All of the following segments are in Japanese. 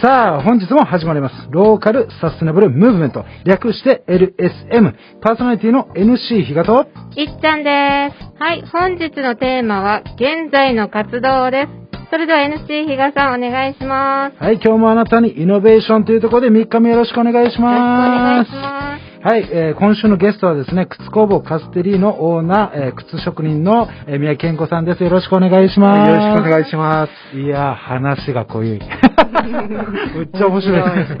さあ、本日も始まります。ローカルサステナブルムーブメント。略して LSM。パーソナリティの NC 比嘉と、いっちゃんです。はい、本日のテーマは、現在の活動です。それでは NC 比嘉さんお願いします。はい、今日もあなたにイノベーションというところで3日目よろしくお願いしよろしくお願ます。いします。はい、えー今週のゲストはですね、靴工房カステリーのオーナー、えー靴職人の、えー宮城健子さんです。よろしくお願いします。よろしくお願いします。いやー、話が濃い。むっちゃ面白いです。むっ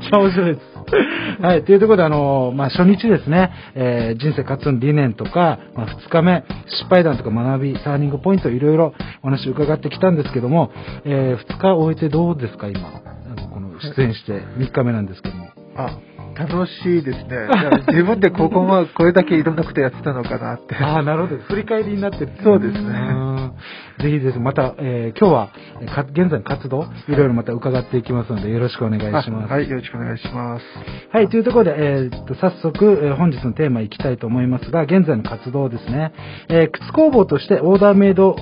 ちゃ面白いです。はい、というところで、あのーまあ、初日ですね、えー人生活の理念とか、まあ、2日目、失敗談とか学び、ターニングポイント、いろいろお話伺ってきたんですけども、え2日終えてどうですか、今？あのこの出演して3日目なんですけども。あ、楽しいですね。自分でここま、これだけいろんなことやってたのかなって。ああ、なるほど。振り返りになってる。そうですねうんぜひです。また、えー今日は、えーか現在の活動、いろいろまた伺っていきますので、よろしくお願いします。あはい、よろしくお願いします。はい、というところで、えーっと、早速、えー本日のテーマいきたいと思いますが、現在の活動ですね。えー靴工房としてオーダーメイド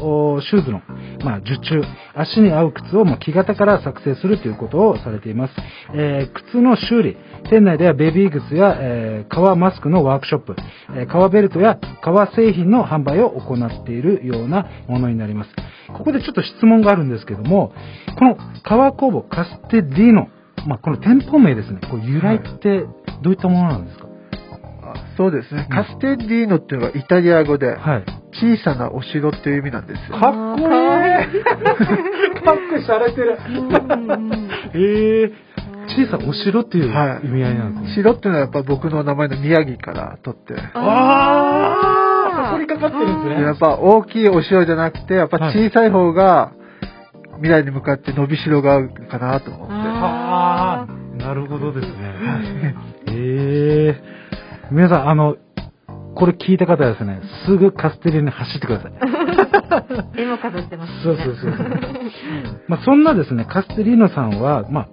シューズの、まあ、受注、足に合う靴を、まあ、木型から作成するということをされています。えー靴の修理、店内ではベビー靴や、えー革マスクのワークショップ、えー革ベルトや革製品の販売を行っているようなものになります。ここでちょっと質問があるんですけども、この革工房カステディーノ、まあ、この店舗名ですね、こう由来ってどういったものなんですか、あそうですね。うんカステディーノっていうのはイタリア語で、はい。小さなお城っていう意味なんですよ。かっこいい。パックされてる。ええ小さなお城っていうはい。意味合いなんですね。城っていうのはやっぱ僕の名前の宮城から取って、ああそこにかかってるんですね。やっぱ大きいお城じゃなくて、やっぱ小さい方が未来に向かって伸びしろがあるかなと思って。ああ、なるほどですね。ええ皆さん、あの、これ聞いた方はですね、すぐカステリに走ってください。絵も飾ってます、ね。そうそうそうそう。まあ、そんなですね、カステリーノさんは、まあ、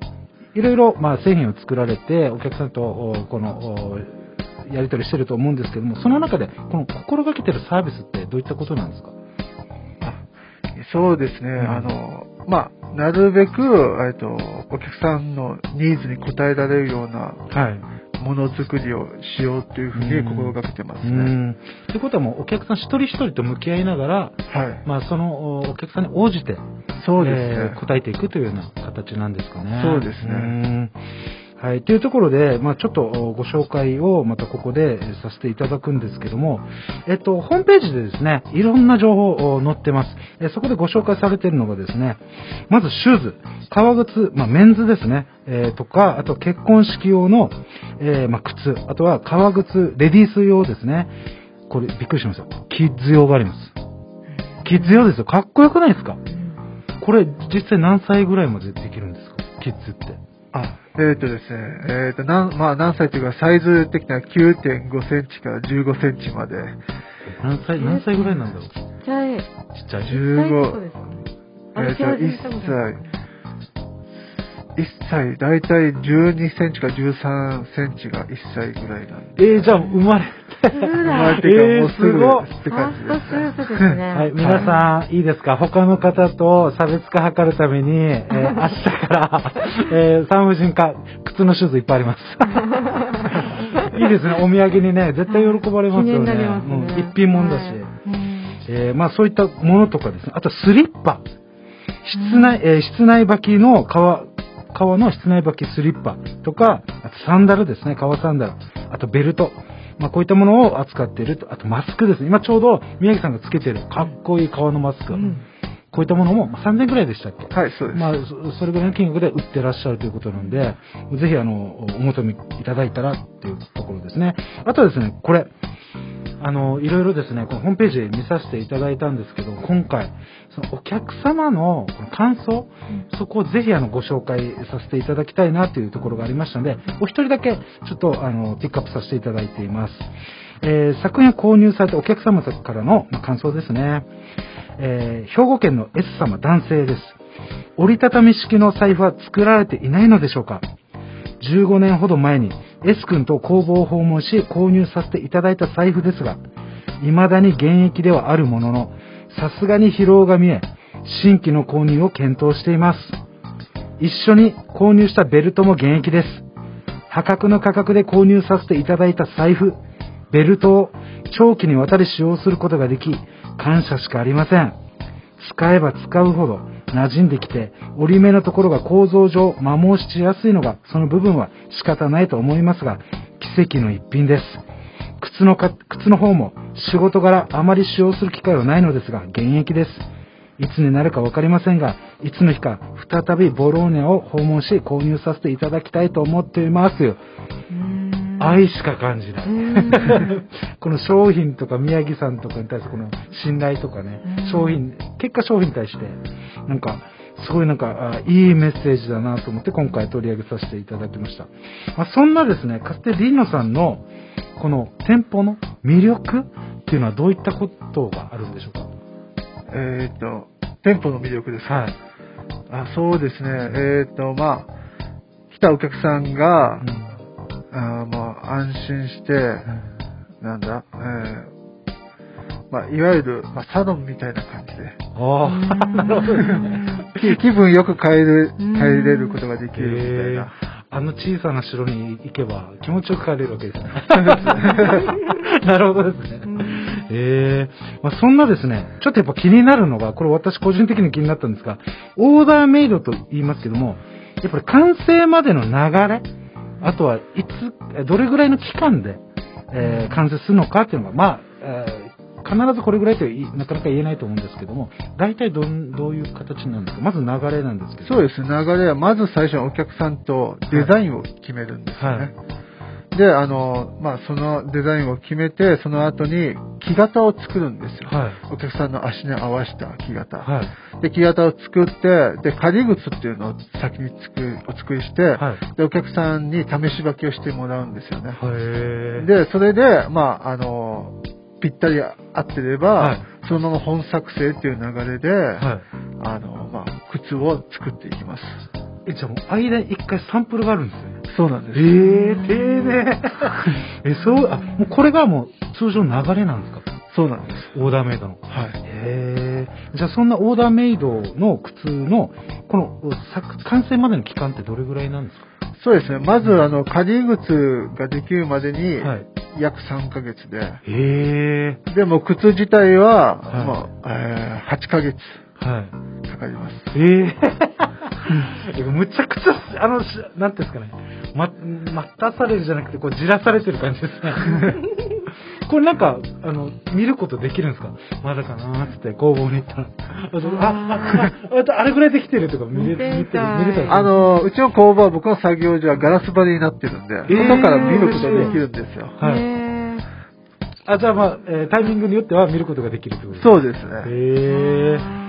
いろいろ、まあ、製品を作られて、お客さんと、おこの、おやり取りしてると思うんですけども、その中で、この心がけてるサービスってどういったことなんですか？そうですね、んあの、まあ、なるべく、えっと、お客さんのニーズに応えられるようなはい。ものづくりをしようっていうふうに心がけてますうね。ん。ということはもう、お客さん一人一人と向き合いながら、はい。まあ、そのおお客さんに応じて、そうですね。えー答えていくというような形なんですかね。そうですねんはい。というところで、まあちょっとおご紹介をまたここでえーさせていただくんですけども、えっと、ホームページでですね、いろんな情報を載ってます。えーそこでご紹介されているのがですね、まずシューズ、革靴、まあメンズですね、えーとか、あと結婚式用の、えーまあ靴、あとは革靴、レディース用ですね。これびっくりしました。キッズ用があります。キッズ用ですよ。かっこよくないですか？これ実際何歳ぐらいまでできるんですか？キッズって。あ、えっ、とですね、えっ、と、なん、まあ、何歳というか、サイズ的には9.5センチから15センチまで、何歳、何歳ぐらいなんだろう？ちちっちゃい。っちゃい。15そうですかね。えっ、と、私は1歳、1歳、だいたい12センチから13センチが1歳ぐらいなんで。えー、じゃあ生まれて。生まだれ。てからえーもうすぐっって感じですーストスーね。ツですね。はい、皆さん、いいですか？他の方と差別化図るために、えー 明日から、えー産婦人科、靴のシューズいっぱいあります。いいですね、お土産にね、絶対喜ばれますよね。ねうん一品もんだし。はいえーまあそういったものとかですね。あとスリッパ。室内、えー室内履きの革、革の室内履きスリッパとか、あとサンダルですね、革サンダル。あとベルト。まあこういったものを扱っていると。あとマスクですね。今ちょうど宮城さんがつけてるかっこいい革のマスク。うんこういったものもまあ3000円くらいでしたっけ？はい、そうです。まあ、そそれぐらいの金額で売ってらっしゃるということなので、ぜひ、あの、お求めいただいたらっていうところですね。あとはですね、これ、あの、いろいろですね、このホームページ見させていただいたんですけど、今回、そのお客様の感想、そこをぜひあのご紹介させていただきたいなというところがありましたので、お一人だけちょっとあの、ピックアップさせていただいています。えー作品を購入されたお客様からの、まあ感想ですね。えー兵庫県の S 様男性です。折りたたみ式の財布は作られていないのでしょうか15年ほど前に S 君と工房を訪問し購入させていただいた財布ですが、未だに現役ではあるものの、さすがに疲労が見え、新規の購入を検討しています。一緒に購入したベルトも現役です。破格の価格で購入させていただいた財布、ベルトを長期にわたり使用することができ、感謝しかありません。使えば使うほど馴染んできて、折り目のところが構造上摩耗しやすいのが、その部分は仕方ないと思いますが、奇跡の一品です。靴のか、靴の方も仕事柄あまり使用する機会はないのですが、現役です。いつになるかわかりませんが、いつの日か再びボローニャを訪問し購入させていただきたいと思っています。愛しか感じない。この商品とか宮城さんとかに対してこの信頼とかねうん、商品、結果商品に対して、なんか、すごいなんか、あいいメッセージだなと思って今回取り上げさせていただきました。まあ、そんなですね、かつてリーノさんのこの店舗の魅力っていうのはどういったことがあるんでしょうか？えっ、と、店舗の魅力ですか？はい。あそうですね。えっ、と、まあ、来たお客さんが、うんあーまあ、安心して、なんだ、えーまあ、いわゆる、まあ、サロンみたいな感じで、ああ、なるほど。ね。気気分よく帰る、うん。帰れることができるみたいな。あの小さな城に行けば気持ちよく帰れるわけですね。なるほどですね。ええまあ、そんなですね、ちょっとやっぱ気になるのが、これ私個人的に気になったんですが、オーダーメイドと言いますけども、やっぱり完成までの流れ、あとはいつ、えどれぐらいの期間で、えー完成するのかっていうのが、まあ、えー必ずこれぐらいといなかなか言えないと思うんですけども、大体どんどういう形なんですか？まず流れなんですけど。そうですね。流れは、まず最初にお客さんとデザインを決めるんですよね。はいで、あの、まあ、そのデザインを決めて、その後に木型を作るんですよ。はい。お客さんの足に合わせた木型。はい。で、木型を作って、で、仮靴っていうのを先に作るお作りして、はい。で、お客さんに試し履きをしてもらうんですよね。で、それで、まあ、あの、ぴったり合ってれば、はいそのまま本作成っていう流れで、はい。あの、まあ、靴を作っていきます。え、じゃあもう間に一回サンプルがあるんですね。そうなんです。えー、丁寧。え、そう、あ、もうこれがもう通常の流れなんですか？そうなんです。オーダーメイドの。はい。へー。じゃあそんなオーダーメイドの靴の、この作完成までの期間ってどれぐらいなんですか？そうですね。まず、あの、仮靴ができるまでに、はい。約3ヶ月で、へでも靴自体は、はいまあ、えー8ヶ月ー。はい。かかります。ええむちゃくちゃ、あの、しなんていうんですかね、ま、待たされるじゃなくて、こう、じらされてる感じですね。これなんか、あの、見ることできるんですか？まだかなーって工房に行ったら。あ、あ、あ、あれぐらいできてるとか見れ見見れたりあ、の、うちの工場は僕の作業所はガラス張りになってるんで、ー外から見ることができるんですよ。はい。へあ、じゃあまあ、えータイミングによっては見ることができるってことですそうですね。へえー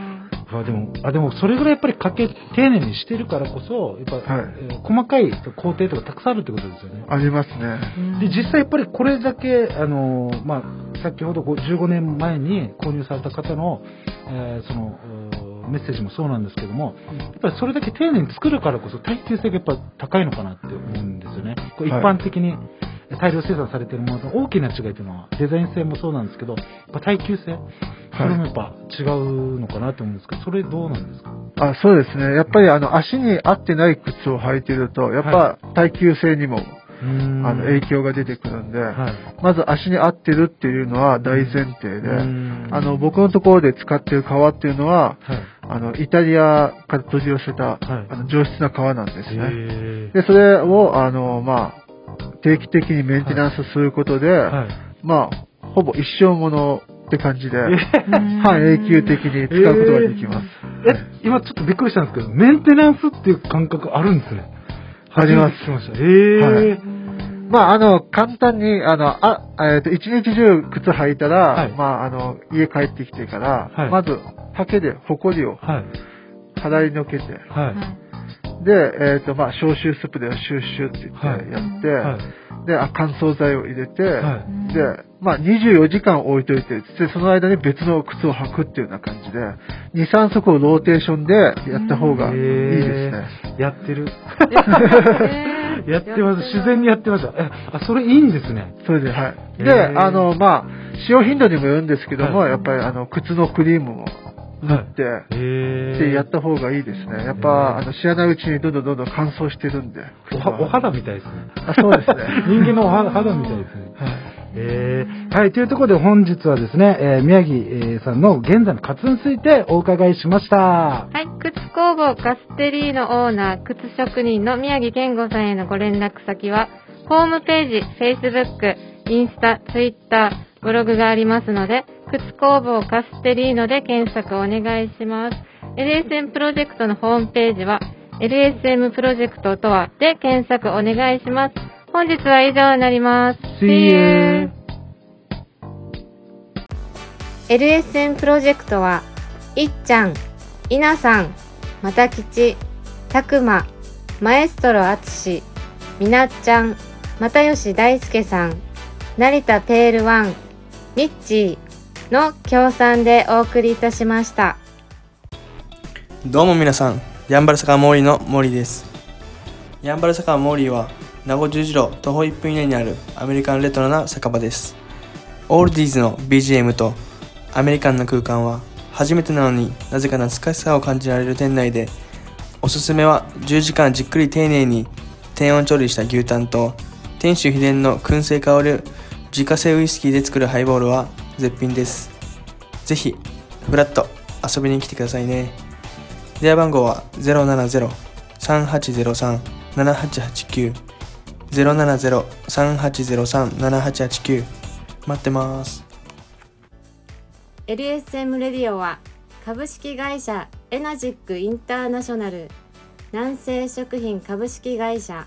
あでも、あ、でも、それぐらいやっぱりかけ、丁寧にしてるからこそ、やっぱ、はいえー細かい工程とかたくさんあるってことですよね。ありますね。で、実際やっぱりこれだけ、あの、まあ、先ほどこう15年前に購入された方の、えーその、うーメッセージもそうなんですけども、やっぱりそれだけ丁寧に作るからこそ耐久性がやっぱ高いのかなって思うんですよね。こう一はい般的に大量生産されているものと大きな違いというのは、デザイン性もそうなんですけど、やっぱ耐久性、それもやっぱ違うのかなと思うんですけど、それどうなんですか？あそうですね。やっぱりあの足に合ってない靴を履いてると、やっぱ耐久性にも、あの影響が出てくるんで、はい。まず足に合ってるっていうのは大前提で、うんあの僕のところで使ってる革っていうのは、はい。あのイタリアから取り寄せた、はいあの上質な革なんですね。へで、それを、あの、まあ、定期的にメンテナンスすることで、ーはい。まあ、ほぼ一生ものって感じで、ー半永久的に使うことができます。え、今ちょっとびっくりしたんですけど、メンテナンスっていう感覚あるんですね。あります初めて聞きました。ええはいまあ、あの、簡単に、あの、あ、えっ、と、一日中靴履いたら、はいまあ、あの、家帰ってきてから、はいまず、ハケでホコリをはい。払いのけて、はい。で、えっ、と、まあ、消臭スプレーをシュッシュって言ってはいやって、はい。で、あ乾燥剤を入れて、はいで、まあ、24時間置いといて、で、その間に別の靴を履くっていうような感じで、2、3足をローテーションでやった方がいいですね。えーやってる。えー やってます。自然にやってました。え、あ、それいいんですね。それで、はい。へで、ーあの、まあ、使用頻度にもよるんですけども、はいやっぱり、あの、靴のクリームも塗って、へで、やった方がいいですね。やっぱ、あの、知らないうちにどんどんどんどん乾燥してるんで。おはお肌みたいですね。あそうですね 人間のお肌肌みたいですね。はい。えーはい、というところで本日はですね、えー宮城、えーさんの現在の活動についてお伺いしました。はい。靴工房カステリーのオーナー、靴職人の宮城健吾さんへのご連絡先は、ホームページ、Facebook、インスタ、Twitter、ブログがありますので、靴工房カステリーノで検索お願いします。LSM プロジェクトのホームページは、LSM プロジェクトとはで検索お願いします。本日は以上になります。See you! LSM プロジェクトは、いっちゃん、いなさん、またきち、たくま、マエストロあつし、みなっちゃん、またよし大輔さん、成田ペールワン、ミッチーの協賛でお送りいたしました。どうも皆さん、ヤンバル坂モーリーの森です。ヤンバル坂モーリーは、名護十字路徒歩1分以内にあるアメリカンレトロな酒場です。オールディーズの BGM とアメリカンな空間は、初めてなのになぜか懐かしさを感じられる店内で、おすすめは10時間じっくり丁寧に低温調理した牛タンと、店主秘伝の燻製香る自家製ウイスキーで作るハイボールは絶品です。ぜひ、フラッと遊びに来てくださいね。電話番号は070-3803-7889 070-3803-7889待ってます。LSM レディオは株式会社エナジックインターナショナル南西食品株式会社